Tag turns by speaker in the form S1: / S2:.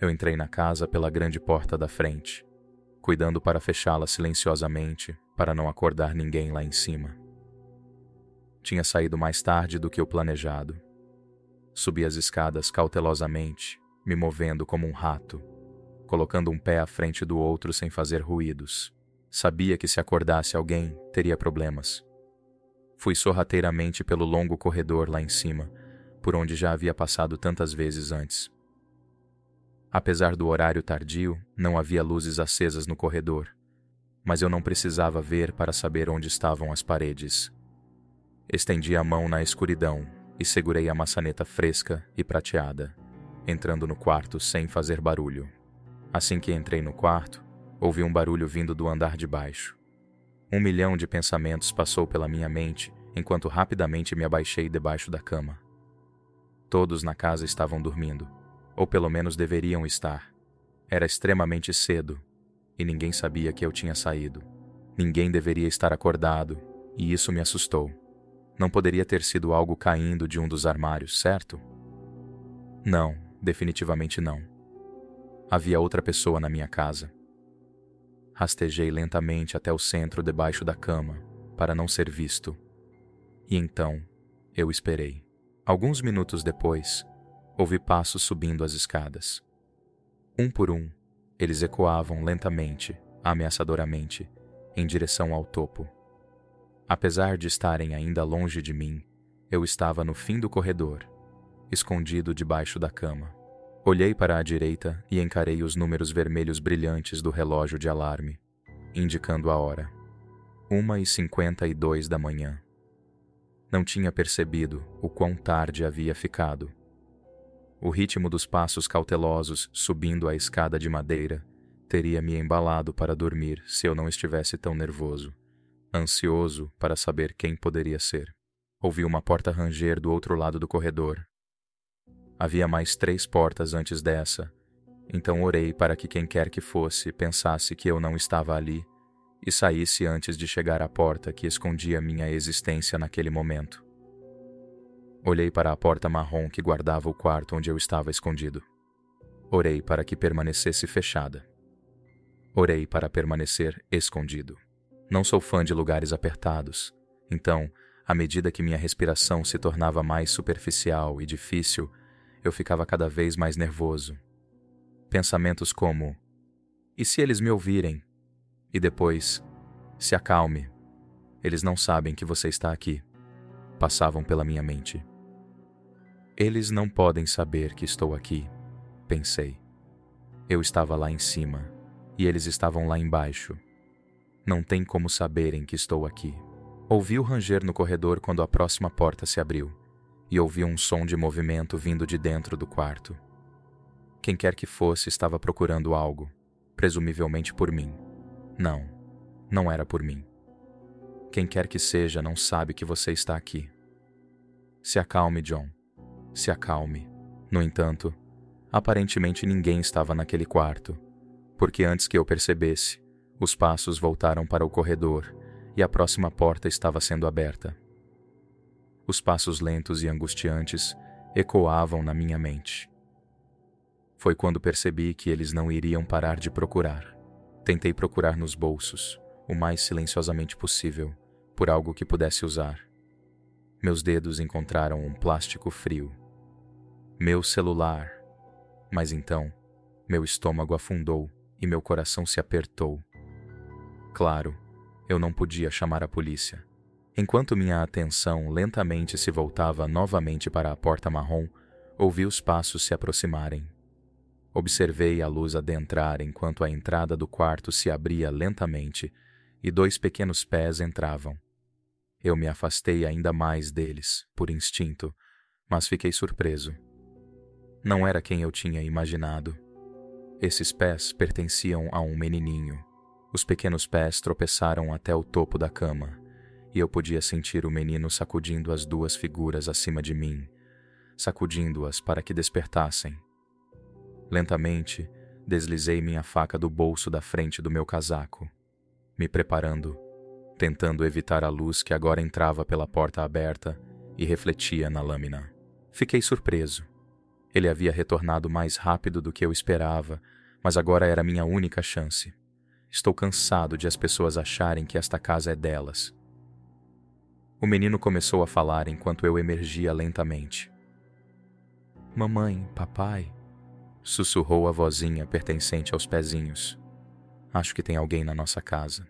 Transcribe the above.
S1: Eu entrei na casa pela grande porta da frente, cuidando para fechá-la silenciosamente para não acordar ninguém lá em cima. Tinha saído mais tarde do que o planejado. Subi as escadas cautelosamente, me movendo como um rato, colocando um pé à frente do outro sem fazer ruídos. Sabia que se acordasse alguém, teria problemas. Fui sorrateiramente pelo longo corredor lá em cima, por onde já havia passado tantas vezes antes. Apesar do horário tardio, não havia luzes acesas no corredor, mas eu não precisava ver para saber onde estavam as paredes. Estendi a mão na escuridão e segurei a maçaneta fresca e prateada, entrando no quarto sem fazer barulho. Assim que entrei no quarto, ouvi um barulho vindo do andar de baixo. Um milhão de pensamentos passou pela minha mente enquanto rapidamente me abaixei debaixo da cama. Todos na casa estavam dormindo, ou pelo menos deveriam estar. Era extremamente cedo e ninguém sabia que eu tinha saído. Ninguém deveria estar acordado e isso me assustou. Não poderia ter sido algo caindo de um dos armários, certo? Não, definitivamente não. Havia outra pessoa na minha casa. Rastejei lentamente até o centro debaixo da cama, para não ser visto. E então, eu esperei. Alguns minutos depois, ouvi passos subindo as escadas. Um por um, eles ecoavam lentamente, ameaçadoramente, em direção ao topo. Apesar de estarem ainda longe de mim, eu estava no fim do corredor, escondido debaixo da cama. Olhei para a direita e encarei os números vermelhos brilhantes do relógio de alarme, indicando a hora. Uma e cinquenta e dois da manhã. Não tinha percebido o quão tarde havia ficado. O ritmo dos passos cautelosos subindo a escada de madeira teria me embalado para dormir se eu não estivesse tão nervoso, ansioso para saber quem poderia ser. Ouvi uma porta ranger do outro lado do corredor. Havia mais três portas antes dessa, então orei para que quem quer que fosse pensasse que eu não estava ali e saísse antes de chegar à porta que escondia minha existência naquele momento. Olhei para a porta marrom que guardava o quarto onde eu estava escondido. Orei para que permanecesse fechada. Orei para permanecer escondido. Não sou fã de lugares apertados, então, à medida que minha respiração se tornava mais superficial e difícil, eu ficava cada vez mais nervoso. Pensamentos como: e se eles me ouvirem? E depois, se acalme. Eles não sabem que você está aqui. Passavam pela minha mente. Eles não podem saber que estou aqui, pensei. Eu estava lá em cima e eles estavam lá embaixo. Não tem como saberem que estou aqui. Ouvi o ranger no corredor quando a próxima porta se abriu e ouvi um som de movimento vindo de dentro do quarto. Quem quer que fosse estava procurando algo, presumivelmente por mim. Não, não era por mim. Quem quer que seja não sabe que você está aqui. Se acalme, John. Se acalme. No entanto, aparentemente ninguém estava naquele quarto, porque antes que eu percebesse, os passos voltaram para o corredor e a próxima porta estava sendo aberta. Os passos lentos e angustiantes ecoavam na minha mente. Foi quando percebi que eles não iriam parar de procurar. Tentei procurar nos bolsos, o mais silenciosamente possível, por algo que pudesse usar. Meus dedos encontraram um plástico frio. Meu celular. Mas então, meu estômago afundou e meu coração se apertou. Claro, eu não podia chamar a polícia. Enquanto minha atenção lentamente se voltava novamente para a porta marrom, ouvi os passos se aproximarem. Observei a luz adentrar enquanto a entrada do quarto se abria lentamente e dois pequenos pés entravam. Eu me afastei ainda mais deles, por instinto, mas fiquei surpreso. Não era quem eu tinha imaginado. Esses pés pertenciam a um menininho. Os pequenos pés tropeçaram até o topo da cama, e eu podia sentir o menino sacudindo as duas figuras acima de mim, sacudindo-as para que despertassem. Lentamente, deslizei minha faca do bolso da frente do meu casaco, me preparando, tentando evitar a luz que agora entrava pela porta aberta e refletia na lâmina. Fiquei surpreso. Ele havia retornado mais rápido do que eu esperava, mas agora era minha única chance. Estou cansado de as pessoas acharem que esta casa é delas. O menino começou a falar enquanto eu emergia lentamente. Mamãe, papai, sussurrou a vozinha pertencente aos pezinhos. Acho que tem alguém na nossa casa.